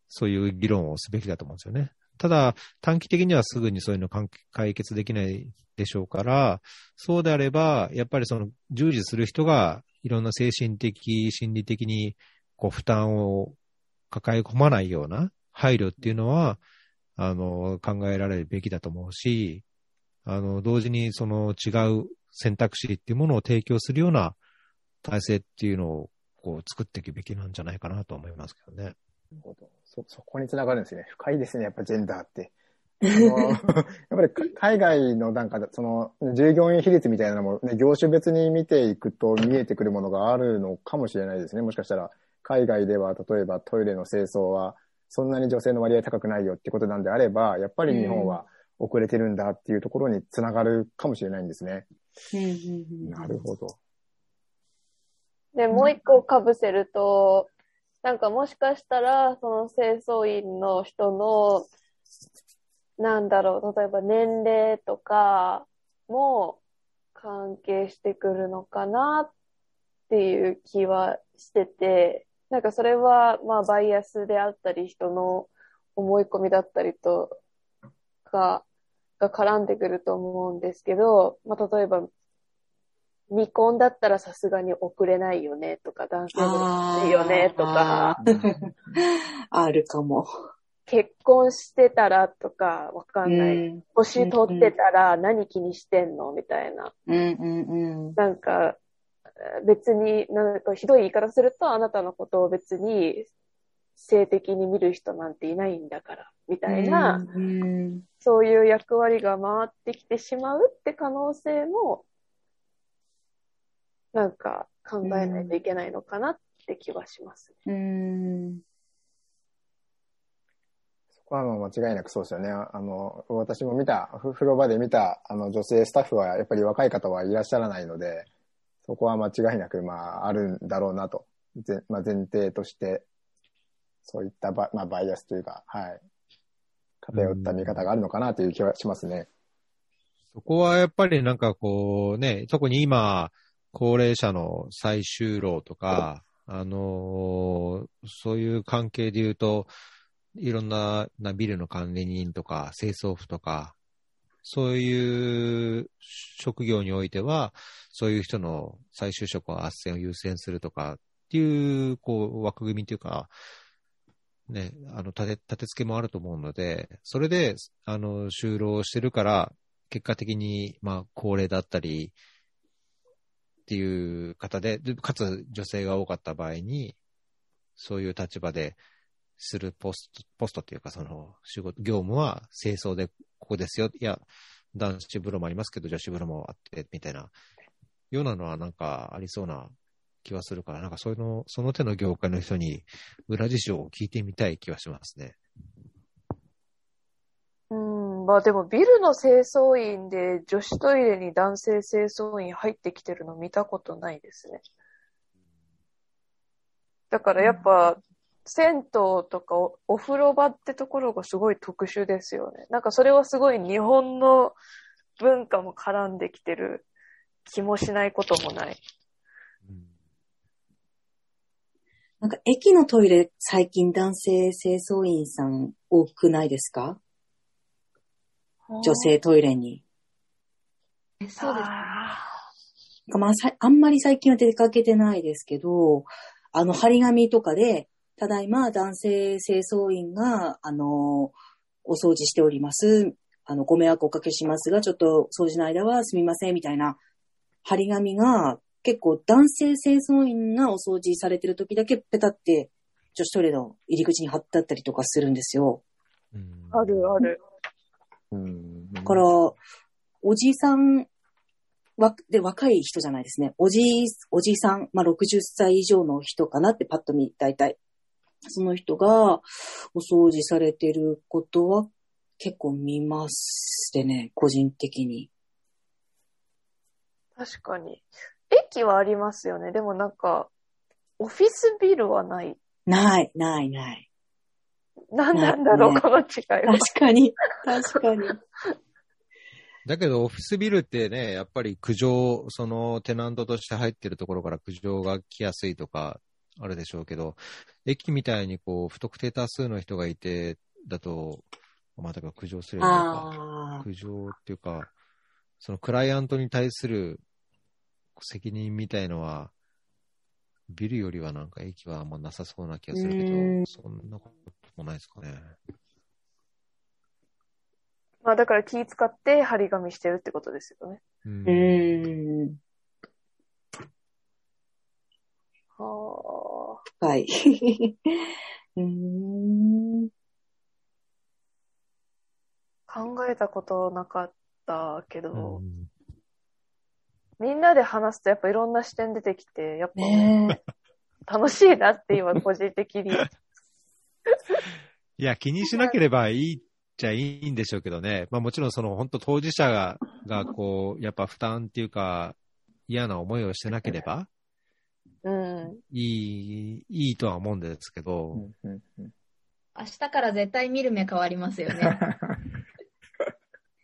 そういう議論をすべきだと思うんですよね。ただ、短期的にはすぐにそういうの解決できないでしょうから、そうであれば、やっぱりその従事する人がいろんな精神的、心理的にこう負担を抱え込まないような配慮っていうのは、あの、考えられるべきだと思うし、あの、同時にその違う選択肢っていうものを提供するような体制っていうのをこう作っていくべきなんじゃないかなと思いますけどね。なるほどそ、そこにつながるんですね。深いですね、やっぱジェンダーって。やっぱりか海外のなんか、その、従業員比率みたいなのも、ね、業種別に見ていくと見えてくるものがあるのかもしれないですね。もしかしたら、海外では例えばトイレの清掃は、そんなに女性の割合高くないよってことなんであれば、やっぱり日本は遅れてるんだっていうところにつながるかもしれないんですね。なるほど。で、もう一個被せると、なんかもしかしたら、その清掃員の人の、なんだろう、例えば年齢とかも関係してくるのかなっていう気はしてて、なんかそれは、まあバイアスであったり、人の思い込みだったりとか、が絡んでくると思うんですけど、まあ例えば、未婚だったらさすがに遅れないよねとか、男性でもいいよねとか、あるかも。結婚してたらとか、わかんない。うん年取ってたら何気にしてんのみたいな。うんうんうん。なんか、別に、なんかひどい言い方すると、あなたのことを別に性的に見る人なんていないんだから、みたいな、うんそういう役割が回ってきてしまうって可能性も、なんか考えないといけないのかなって気はします。うん。そこはもう間違いなくそうですよね。あの、私も見た、ふ風呂場で見た、あの、女性スタッフは、やっぱり若い方はいらっしゃらないので、そこは間違いなく、まあ、あるんだろうなと。ぜまあ、前提として、そういったバ,、まあ、バイアスというか、はい。偏った見方があるのかなという気はしますね。そこはやっぱりなんかこうね、特に今、高齢者の再就労とか、あのーそういう関係で言うと、いろんななビルの管理人とか、清掃婦とか、そういう職業においては、そういう人の再就職は斡旋を優先するとかっていう、こう、枠組みというか、ね、あの、立て、立て付けもあると思うので、それで、あの、就労してるから、結果的に、まあ、高齢だったり、っていう方で、でかつ女性が多かった場合に、そういう立場でするポスト、ポストっていうか、その、仕事、業務は清掃でここですよ。いや、男子風呂もありますけど、女子風呂もあって、みたいな、ようなのはなんかありそうな気はするから、なんかそういうの、その手の業界の人に裏事情を聞いてみたい気はしますね。うん、まあでもビルの清掃員で女子トイレに男性清掃員入ってきてるの見たことないですね。だからやっぱ、銭湯とかおお風呂場ってところがすごい特殊ですよね。なんかそれはすごい日本の文化も絡んできてる気もしないこともない。なんか駅のトイレ最近男性清掃員さん多くないですか？女性トイレに。えそうです。あまあ、さあんまり最近は出かけてないですけど、あの、張り紙とかで、ただいま男性清掃員が、あの、お掃除しております。あの、ご迷惑をおかけしますが、ちょっと掃除の間はすみません、みたいな張り紙が、結構男性清掃員がお掃除されてる時だけペタって女子トイレの入り口に貼ってあったりとかするんですよ。うんあるある。うん。だから、おじさん。わ、で、若い人じゃないですね。おじ、おじさん、まあ、60歳以上の人かなってパッと見、大体。その人がお掃除されてることは結構見ますでね、個人的に。確かに。駅はありますよね。でもなん。か、オフィスビルはない。ない、ない、ない。何なんだろう、ねこの違いは。確かに、確かに。だけど、オフィスビルってね、やっぱり苦情、そのテナントとして入ってるところから苦情が来やすいとか、あるでしょうけど、駅みたいにこう、不特定多数の人がいて、だと、まあ、だから苦情するのか。ああ、苦情っていうか、そのクライアントに対する責任みたいのは、ビルよりはなんか駅はあんまなさそうな気がするけうんど、そんなこともないですかね。まあだから気使って張り紙してるってことですよね。うんん、ははい。うーん、あ。考えたことなかったけど、うんみんなで話すとやっぱいろんな視点出てきて、やっぱねえ。楽しいなって今個人的に。いや、気にしなければいいっちゃいいんでしょうけどね。まあもちろんその本当当事者が、がこう、やっぱ負担っていうか、嫌な思いをしてなければうん。いい、いいとは思うんですけど、うんうんうん明日から絶対見る目変わりますよね。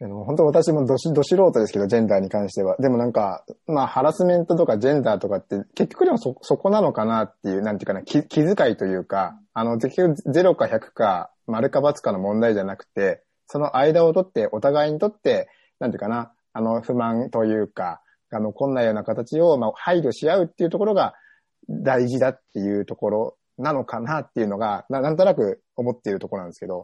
でも本当私もどし、ど素人ですけど、ジェンダーに関しては。でもなんか、まあ、ハラスメントとかジェンダーとかって、結局でもそ、そこなのかなっていう、なんていうかな、気気遣いというか、あの、結局0か100か、丸か×かの問題じゃなくて、その間を取って、お互いにとって、なんていうかな、あの、不満というか、あの、こんなような形を、まあ、配慮し合うっていうところが大事だっていうところなのかなっていうのが、ななんとなく思っているところなんですけど。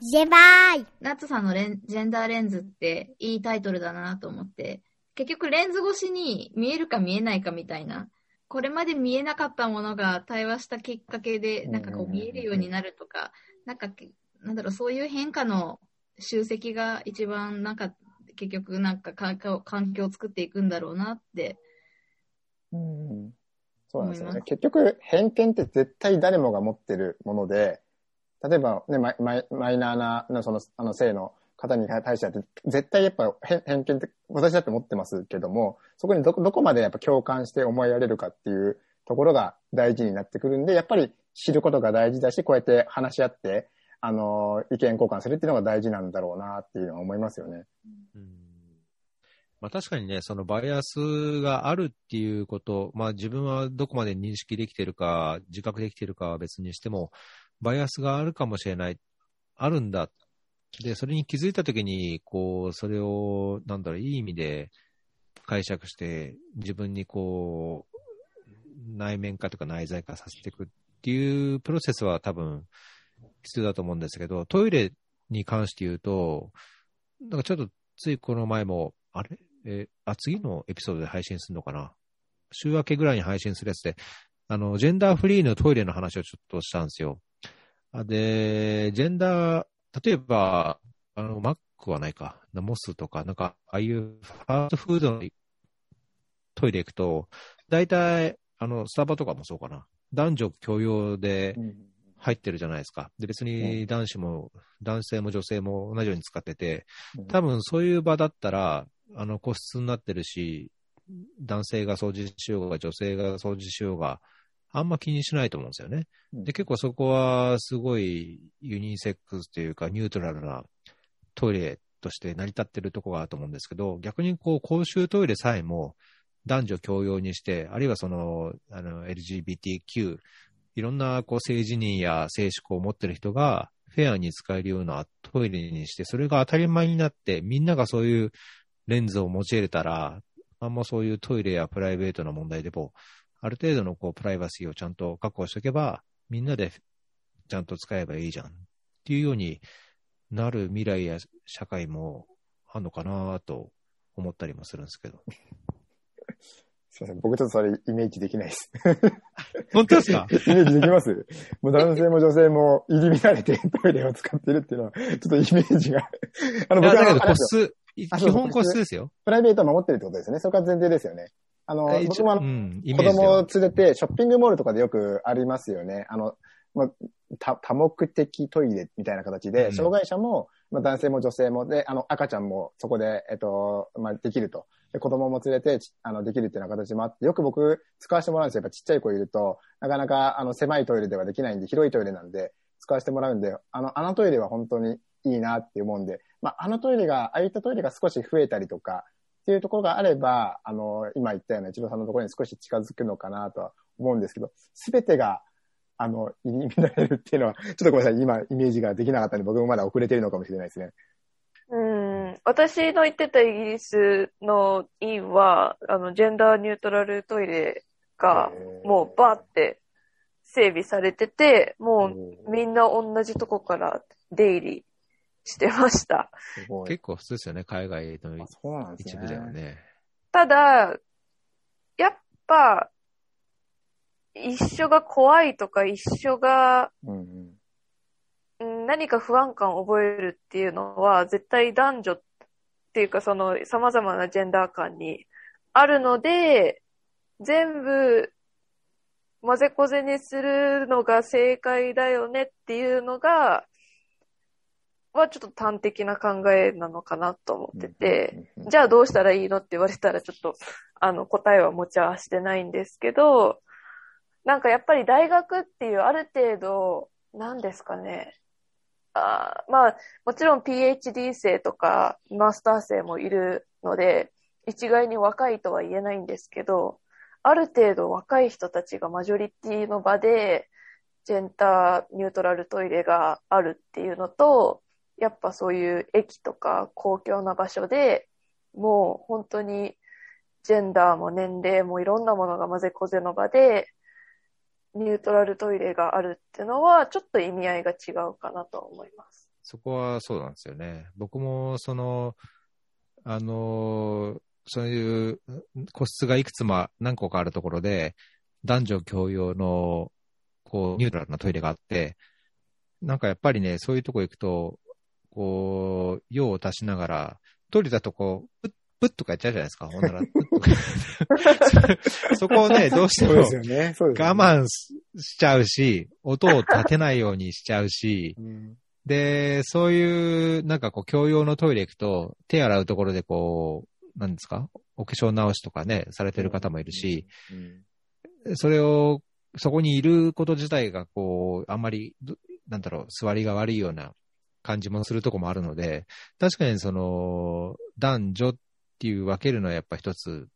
ジェバーイナッツさんのレンジェンダーレンズっていいタイトルだなと思って、結局レンズ越しに見えるか見えないかみたいな、これまで見えなかったものが対話したきっかけで、なんかこう見えるようになるとか、なんかけ、なんだろう、そういう変化の集積が一番なんか結局なんか環境環境を作っていくんだろうなって。うん。そうなんですよ。ね。結局、偏見って絶対誰もが持ってるもので、例えばね、マイマイナーな、その、あの、性の方に対しては、絶対やっぱ偏偏見って私だって持ってますけども、そこにど、どこまでやっぱ共感して思いやれるかっていうところが大事になってくるんで、やっぱり知ることが大事だし、こうやって話し合って、あの、意見交換するっていうのが大事なんだろうなっていうのは思いますよね。うんまあ確かにね、そのバイアスがあるっていうこと、まあ自分はどこまで認識できてるか、自覚できてるかは別にしても、バイアスがあるかもしれない、あるんだ。で、それに気づいたときに、こう、それを、なんだろう、いい意味で解釈して、自分にこう、内面化とか内在化させていくっていうプロセスは多分必要だと思うんですけど、トイレに関して言うと、なんかちょっとついこの前も、あれ？えあ、次のエピソードで配信するのかな？週明けぐらいに配信するやつで、あの、ジェンダーフリーのトイレの話をちょっとしたんですよ。あで、ジェンダー、例えば、あの、マックはないか、モスとか、なんか、ああいうファーストフードのトイレ行くと、大体、あの、スタバとかもそうかな。男女共用で入ってるじゃないですか。で、別に男子も、男性も女性も同じように使ってて、多分そういう場だったら、あの、個室になってるし、男性が掃除しようが、女性が掃除しようが、あんま気にしないと思うんですよね。うんで、結構そこはすごいユニセックスというかニュートラルなトイレとして成り立ってるところがあると思うんですけど、逆にこう公衆トイレさえも男女共用にして、あるいはその、あの、LGBTQ、いろんなこう性自認や性思考を持ってる人がフェアに使えるようなトイレにして、それが当たり前になって、みんながそういうレンズを用いれたら、あんまそういうトイレやプライベートな問題でも、ある程度のこうプライバシーをちゃんと確保しておけば、みんなでちゃんと使えばいいじゃんっていうようになる未来や社会もあるのかなと思ったりもするんですけど。すいません。僕ちょっとそれイメージできないです。本当ですか？イメージできますもう男性も女性も入り乱れてトイレを使ってるっていうのは、ちょっとイメージが。あの、いや、だけど個あれですよ室、あそう基本個室ですよ。プライベートを守ってるってことですよね。そこが前提ですよね。あの、え僕もうん、イ子供を連れてショッピングモールとかでよくありますよね。あの、まあ、多多目的トイレみたいな形で、うん障害者も、まあ、男性も女性も、で、あの、赤ちゃんもそこで、えっと、まあ、できると。で、子供も連れて、ちあの、できるっていうような形もあって、よく僕、使わせてもらうんですよ。やっぱちっちゃい子いると、なかなか、あの、狭いトイレではできないんで、広いトイレなんで、使わせてもらうんで、あの、あのトイレは本当にいいなって思うんで、まあ、あのトイレが、ああいったトイレが少し増えたりとか、っていうところがあれば、あの、今言ったような一郎さんのところに少し近づくのかなとは思うんですけど、すべてが、あの、入り乱れるっていうのは、ちょっとごめんなさい、今イメージができなかったんで、僕もまだ遅れてるのかもしれないですね。うん。私の言ってたイギリスの院は、あの、ジェンダーニュートラルトイレが、もうバーって整備されてて、もうみんな同じとこから出入りしてました。結構普通ですよね、海外の。一部ではね。ただ、やっぱ、一緒が怖いとか一緒が。うん何か不安感を覚えるっていうのは絶対男女っていうかその様々なジェンダー感にあるので、全部混ぜこぜにするのが正解だよねっていうのが、はちょっと端的な考えなのかなと思ってて、じゃあどうしたらいいのって言われたらちょっと、あの、答えは持ち合わせてないんですけど、なんかやっぱり大学っていうある程度、何ですかね。あーまあ、もちろん PhD 生とかマスター生もいるので、一概に若いとは言えないんですけど、ある程度若い人たちがマジョリティの場で、ジェンダーニュートラルトイレがあるっていうのと、やっぱそういう駅とか公共な場所でもう本当にジェンダーも年齢もいろんなものが混ぜこぜの場でニュートラルトイレがあるっていうのはちょっと意味合いが違うかなと思います。そこはそうなんですよね。僕も、その、あの、そういう個室がいくつも何個かあるところで、男女共用の、こう、ニュートラルなトイレがあって、なんかやっぱりね、そういうとこ行くと、こう、用を足しながら、トイレだとこう、プッ、プッとかやっちゃうじゃないですか、ほんなら。そこをね、どうしても。我慢しちゃうし、音を立てないようにしちゃうし、うん。で、そういう、なんかこう、共用のトイレ行くと、手洗うところでこう、なんですか？お化粧直しとかね、されてる方もいるし、うん。それを、そこにいること自体がこう、あんまり、どなんだろう、座りが悪いような感じもするとこもあるので、確かにその、男女っていう分けるのはやっぱ一つ、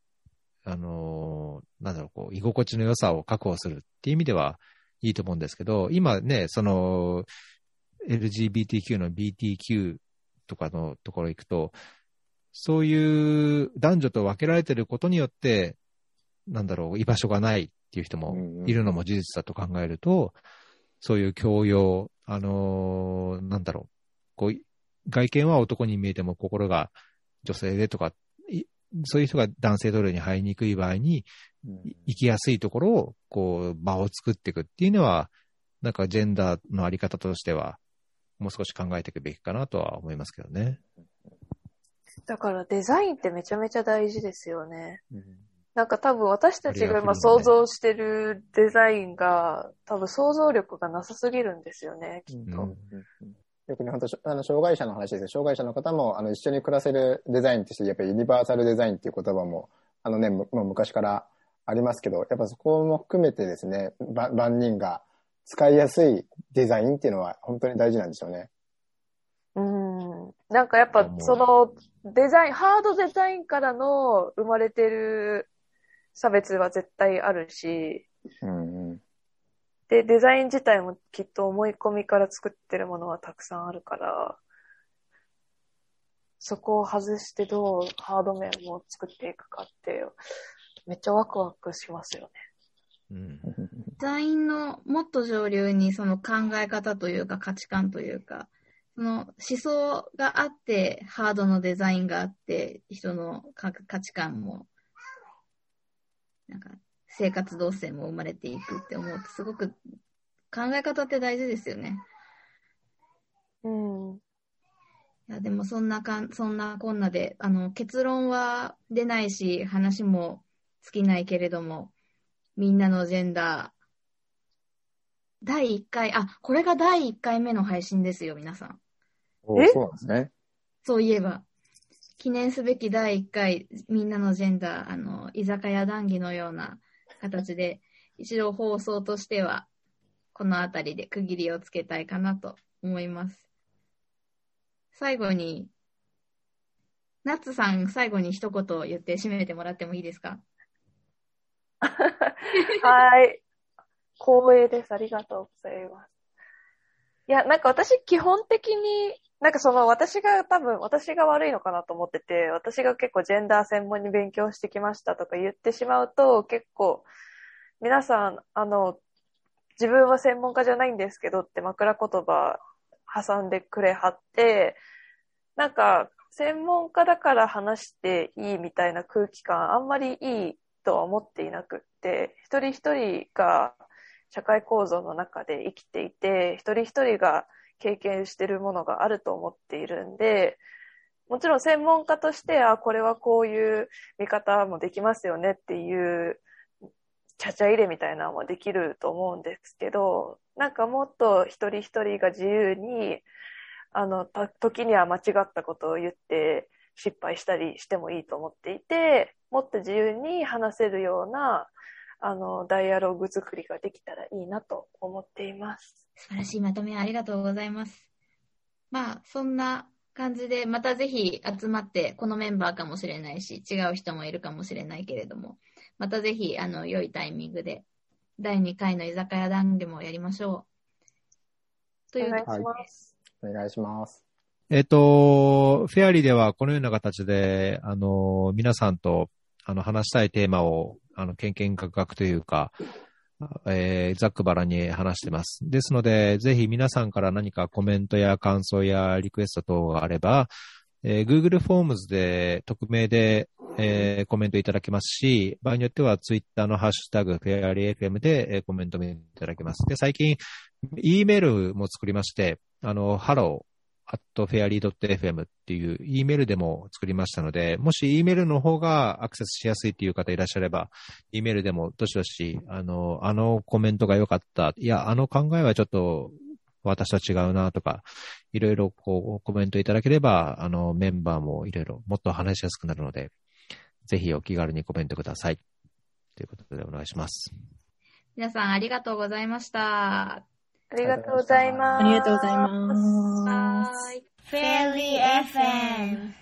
あの、なんだろう、こう、居心地の良さを確保するっていう意味ではいいと思うんですけど、今ね、その、LGBTQ の BTQ とかのところ行くと、そういう男女と分けられてることによって、なんだろう、居場所がないっていう人もいるのも事実だと考えると、そういう教養、あのーなんだろう、こう、外見は男に見えても心が女性でとか、いそういう人が男性トイレに入りにくい場合に、い行きやすいところを、こう、場を作っていくっていうのは、なんかジェンダーのあり方としては、もう少し考えていくべきかなとは思いますけどね。だからデザインってめちゃめちゃ大事ですよね。うん。なんか多分私たちが今想像してるデザインが多分想像力がなさすぎるんですよね、きっと。うん。よくね、本当あの、障害者の話ですよ。障害者の方も、あの、一緒に暮らせるデザインとして、やっぱりユニバーサルデザインっていう言葉も、あのね、むもう昔からありますけど、やっぱそこも含めてですね、ば万人が使いやすいデザインっていうのは本当に大事なんでしょうね。うん。なんかやっぱそのデザイン、ハードデザインからの生まれてる差別は絶対あるし、うんうん。で、デザイン自体もきっと思い込みから作ってるものはたくさんあるから、そこを外してどうハード面を作っていくかって、めっちゃワクワクしますよね。うん。デザインのもっと上流にその考え方というか価値観というか、その思想があって、ハードのデザインがあって、人の価価値観も、なんか生活動線も生まれていくって思うと、すごく考え方って大事ですよね。うん。いや、でもそんなかん、そんなこんなで、あの、結論は出ないし、話も尽きないけれども、みんなのジェンダー、第1回、あ、これが第1回目の配信ですよ、皆さん。え？おそうなんですね。そういえば、記念すべき第1回、みんなのジェンダー、あの、居酒屋談義のような形で、一度放送としては、このあたりで区切りをつけたいかなと思います。最後に、ナッツさん、最後に一言言って締めてもらってもいいですか？はい。光栄です。ありがとうございます。いや、なんか私基本的に、なんかその私が多分私が悪いのかなと思ってて、私が結構ジェンダー専門に勉強してきましたとか言ってしまうと結構皆さん、あの、自分は専門家じゃないんですけどって枕言葉挟んでくれはって、なんか専門家だから話していいみたいな空気感あんまりいいとは思っていなくって、一人一人が社会構造の中で生きていて、一人一人が経験してるものがあると思っているんで、もちろん専門家として、あ、これはこういう見方もできますよねっていう、ちゃちゃ入れみたいなのもできると思うんですけど、なんかもっと一人一人が自由に、あの、時には間違ったことを言って失敗したりしてもいいと思っていて、もっと自由に話せるような、あの、ダイアログ作りができたらいいなと思っています。素晴らしいまとめありがとうございます。まあ、そんな感じで、またぜひ集まって、このメンバーかもしれないし、違う人もいるかもしれないけれども、またぜひ、あの、良いタイミングで、第2回の居酒屋談義もやりましょう。というお願いします。お願いします。えっ、と、フェアリーではこのような形で、あの、皆さんと、あの、話したいテーマを、あの、けんけんがくがくというか、えーざっくばらに話してます。ですので、ぜひ皆さんから何かコメントや感想やリクエスト等があれば、えー Google フォームズで匿名で、えーコメントいただけますし、場合によっては Twitter のハッシュタグ、フェアリー FM で、えーコメントもいただけます。で、最近、E メールも作りまして、あの、 hello、at fairy.fm っていう E メールでも作りましたので、もし E メールの方がアクセスしやすいっていう方いらっしゃれば、E メールでもどしどし、あの、あのコメントが良かった、いや、あの考えはちょっと私と違うなとか、いろいろこうコメントいただければ、あの、メンバーもいろいろもっと話しやすくなるので、ぜひお気軽にコメントください。ということでお願いします。皆さんありがとうございました。ありがとうございます。ありがとうございます。はーい。Fairy FM